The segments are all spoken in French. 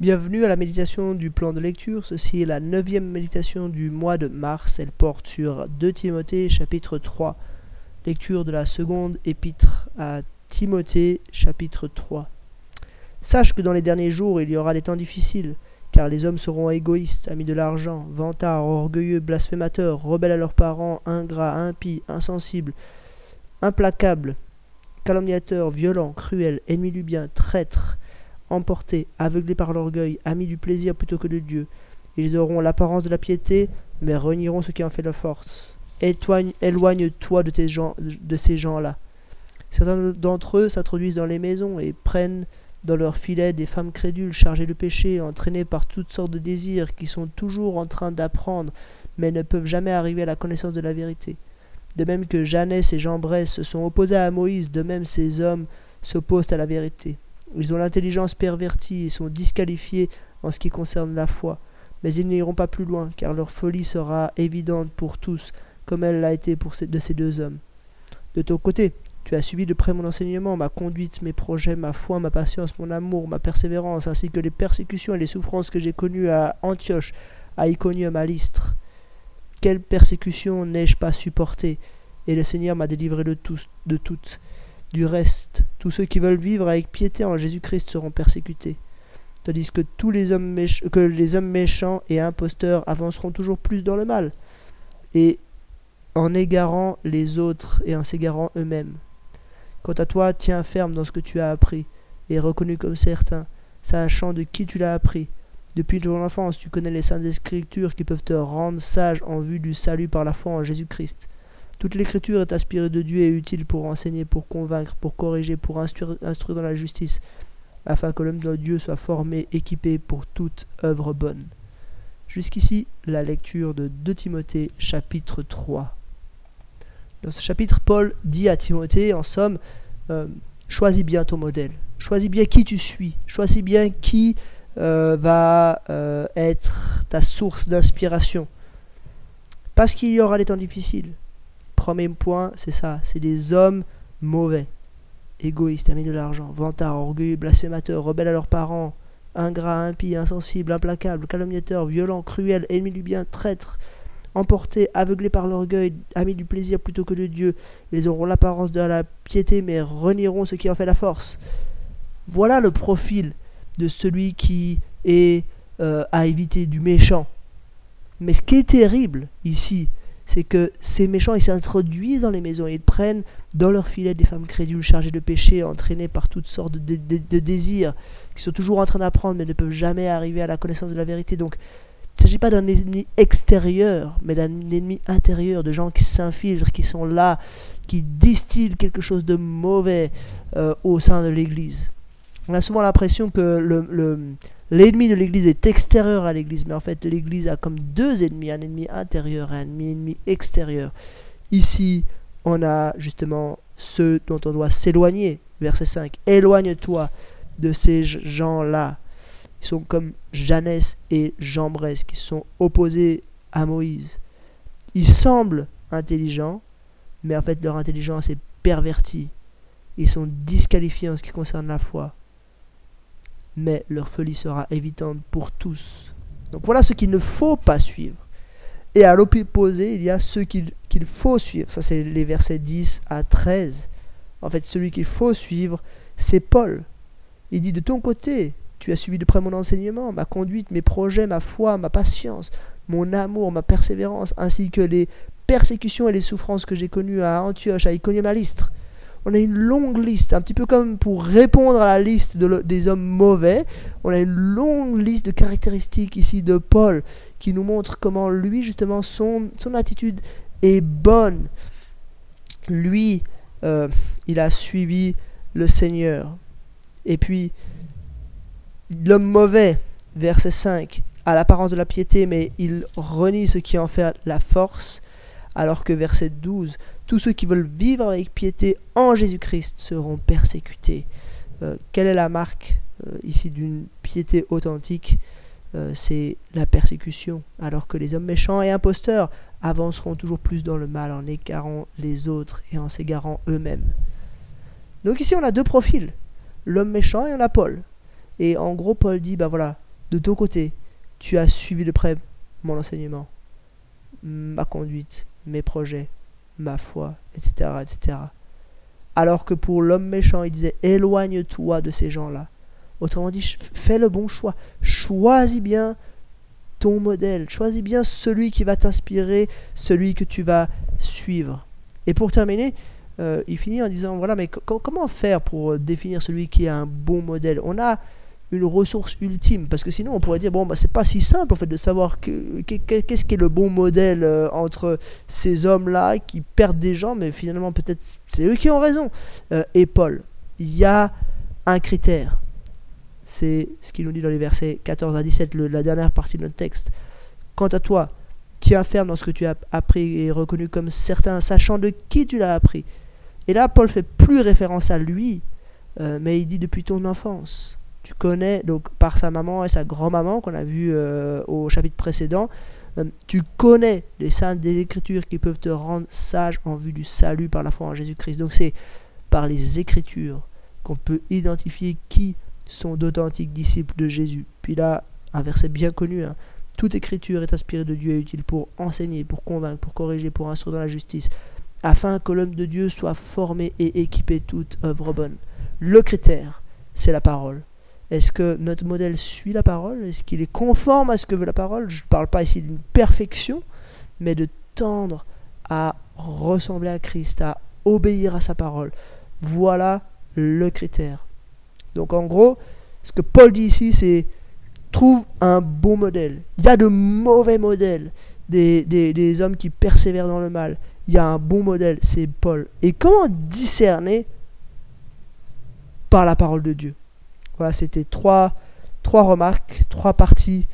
Bienvenue à la méditation du plan de lecture. Ceci est la neuvième méditation du mois de mars. Elle porte sur 2 Timothée chapitre 3. Lecture de la seconde épître à Timothée chapitre 3. Sache que dans les derniers jours il y aura des temps difficiles, car les hommes seront égoïstes, amis de l'argent, vantards, orgueilleux, blasphémateurs, rebelles à leurs parents, ingrats, impies, insensibles, implacables, calomniateurs, violents, cruels, ennemis du bien, traîtres emportés, aveuglés par l'orgueil, amis du plaisir plutôt que de Dieu. Ils auront l'apparence de la piété, mais renieront ce qui en fait la force. Éloigne-toi de, ces gens-là. Certains d'entre eux s'introduisent dans les maisons et prennent dans leurs filets des femmes crédules chargées de péché, entraînées par toutes sortes de désirs, qui sont toujours en train d'apprendre, mais ne peuvent jamais arriver à la connaissance de la vérité. De même que Jeannès et Jambres se sont opposés à Moïse, de même ces hommes s'opposent à la vérité. Ils ont l'intelligence pervertie et sont disqualifiés en ce qui concerne la foi. Mais ils n'iront pas plus loin, car leur folie sera évidente pour tous, comme elle l'a été pour ces, de ces deux hommes. De ton côté, tu as suivi de près mon enseignement, ma conduite, mes projets, ma foi, ma patience, mon amour, ma persévérance, ainsi que les persécutions et les souffrances que j'ai connues à Antioche, à Iconium, à Lystre. Quelle persécution n'ai-je pas supportée? Et le Seigneur m'a délivré de, tous, de toutes. Du reste, tous ceux qui veulent vivre avec piété en Jésus-Christ seront persécutés, tandis que tous les hommes que les hommes méchants et imposteurs avanceront toujours plus dans le mal, et en égarant les autres et en s'égarant eux-mêmes. Quant à toi, tiens ferme dans ce que tu as appris, et reconnu comme certain, sachant de qui tu l'as appris. Depuis ton enfance, tu connais les saintes écritures qui peuvent te rendre sage en vue du salut par la foi en Jésus-Christ. Toute l'écriture est inspirée de Dieu et utile pour enseigner, pour convaincre, pour corriger, pour instruire, dans la justice, afin que l'homme de Dieu soit formé, équipé pour toute œuvre bonne. Jusqu'ici, la lecture de 2 Timothée chapitre 3. Dans ce chapitre, Paul dit à Timothée, en somme, euh, choisis bien ton modèle, choisis bien qui tu suis, choisis bien qui euh, va euh, être ta source d'inspiration. Parce qu'il y aura des temps difficiles, Premier point, c'est ça, c'est des hommes mauvais, égoïstes, amis de l'argent, vantards, orgueilleux, blasphémateurs, rebelles à leurs parents, ingrats, impies, insensibles, implacables, calomniateurs, violents, cruels, ennemis du bien, traîtres, emportés, aveuglés par l'orgueil, amis du plaisir plutôt que de Dieu. Ils auront l'apparence de la piété, mais renieront ce qui en fait la force. Voilà le profil de celui qui est euh, à éviter du méchant. Mais ce qui est terrible ici, c'est que ces méchants, ils s'introduisent dans les maisons, ils prennent dans leur filet des femmes crédules chargées de péché, entraînées par toutes sortes de, désirs, qui sont toujours en train d'apprendre, mais ne peuvent jamais arriver à la connaissance de la vérité. Donc, il ne s'agit pas d'un ennemi extérieur, mais d'un ennemi intérieur, de gens qui s'infiltrent, qui sont là, qui distillent quelque chose de mauvais euh, au sein de l'Église. On a souvent l'impression que le, L'ennemi de l'Église est extérieur à l'Église, mais en fait l'Église a comme deux ennemis, un ennemi intérieur et un ennemi extérieur. Ici, on a justement ceux dont on doit s'éloigner. Verset 5. Éloigne-toi de ces gens-là. Ils sont comme Jeannès et Jambres qui sont opposés à Moïse. Ils semblent intelligents, mais en fait leur intelligence est pervertie. Ils sont disqualifiés en ce qui concerne la foi mais leur folie sera évitante pour tous. Donc voilà ce qu'il ne faut pas suivre. Et à l'opposé, il y a ceux qu'il faut suivre. Ça, c'est les versets 10 à 13. En fait, celui qu'il faut suivre, c'est Paul. Il dit, de ton côté, tu as suivi de près mon enseignement, ma conduite, mes projets, ma foi, ma patience, mon amour, ma persévérance, ainsi que les persécutions et les souffrances que j'ai connues à Antioche, à Iconium, à Lystre on a une longue liste, un petit peu comme pour répondre à la liste des hommes mauvais, on a une longue liste de caractéristiques ici de Paul qui nous montre comment lui, justement, son, son attitude est bonne. Lui, euh, il a suivi le Seigneur. Et puis, l'homme mauvais, verset 5, a l'apparence de la piété, mais il renie ce qui en fait la force, alors que verset 12, tous ceux qui veulent vivre avec piété en Jésus-Christ seront persécutés. Euh, quelle est la marque euh, ici d'une piété authentique? Euh, C'est la persécution, alors que les hommes méchants et imposteurs avanceront toujours plus dans le mal en écarant les autres et en s'égarant eux-mêmes. Donc ici on a deux profils, l'homme méchant et on a Paul. Et en gros Paul dit, ben voilà, de ton côté, tu as suivi de près mon enseignement, ma conduite, mes projets, ma foi, etc., etc. Alors que pour l'homme méchant, il disait éloigne-toi de ces gens-là. Autrement dit, fais le bon choix. Choisis bien ton modèle. Choisis bien celui qui va t'inspirer, celui que tu vas suivre. Et pour terminer, euh, il finit en disant voilà, mais comment faire pour définir celui qui est un bon modèle? On a une ressource ultime. Parce que sinon on pourrait dire bon bah c'est pas si simple en fait de savoir qu'est-ce qui est le bon modèle euh, entre ces hommes là qui perdent des gens mais finalement peut-être c'est eux qui ont raison. Euh, et Paul il y a un critère. C'est ce qu'il nous dit dans les versets 14 à 17 la dernière partie de notre texte. Quant à toi tiens ferme dans ce que tu as appris et reconnu comme certain sachant de qui tu l'as appris. Et là Paul fait plus référence à lui euh, mais il dit depuis ton enfance tu connais, donc par sa maman et sa grand-maman qu'on a vu euh, au chapitre précédent, euh, tu connais les saintes des Écritures qui peuvent te rendre sage en vue du salut par la foi en Jésus-Christ. Donc c'est par les Écritures qu'on peut identifier qui sont d'authentiques disciples de Jésus. Puis là, un verset bien connu, hein. toute Écriture est inspirée de Dieu et utile pour enseigner, pour convaincre, pour corriger, pour instruire dans la justice, afin que l'homme de Dieu soit formé et équipé toute œuvre bonne. Le critère, c'est la parole. Est-ce que notre modèle suit la parole? Est-ce qu'il est conforme à ce que veut la parole? Je ne parle pas ici d'une perfection, mais de tendre à ressembler à Christ, à obéir à sa parole. Voilà le critère. Donc en gros, ce que Paul dit ici, c'est trouve un bon modèle. Il y a de mauvais modèles, des, des hommes qui persévèrent dans le mal. Il y a un bon modèle, c'est Paul. Et comment discerner par la parole de Dieu? Voilà, c'était trois, trois remarques, trois parties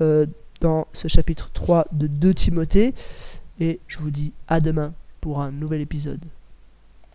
euh, dans ce chapitre 3 de 2 Timothée. Et je vous dis à demain pour un nouvel épisode.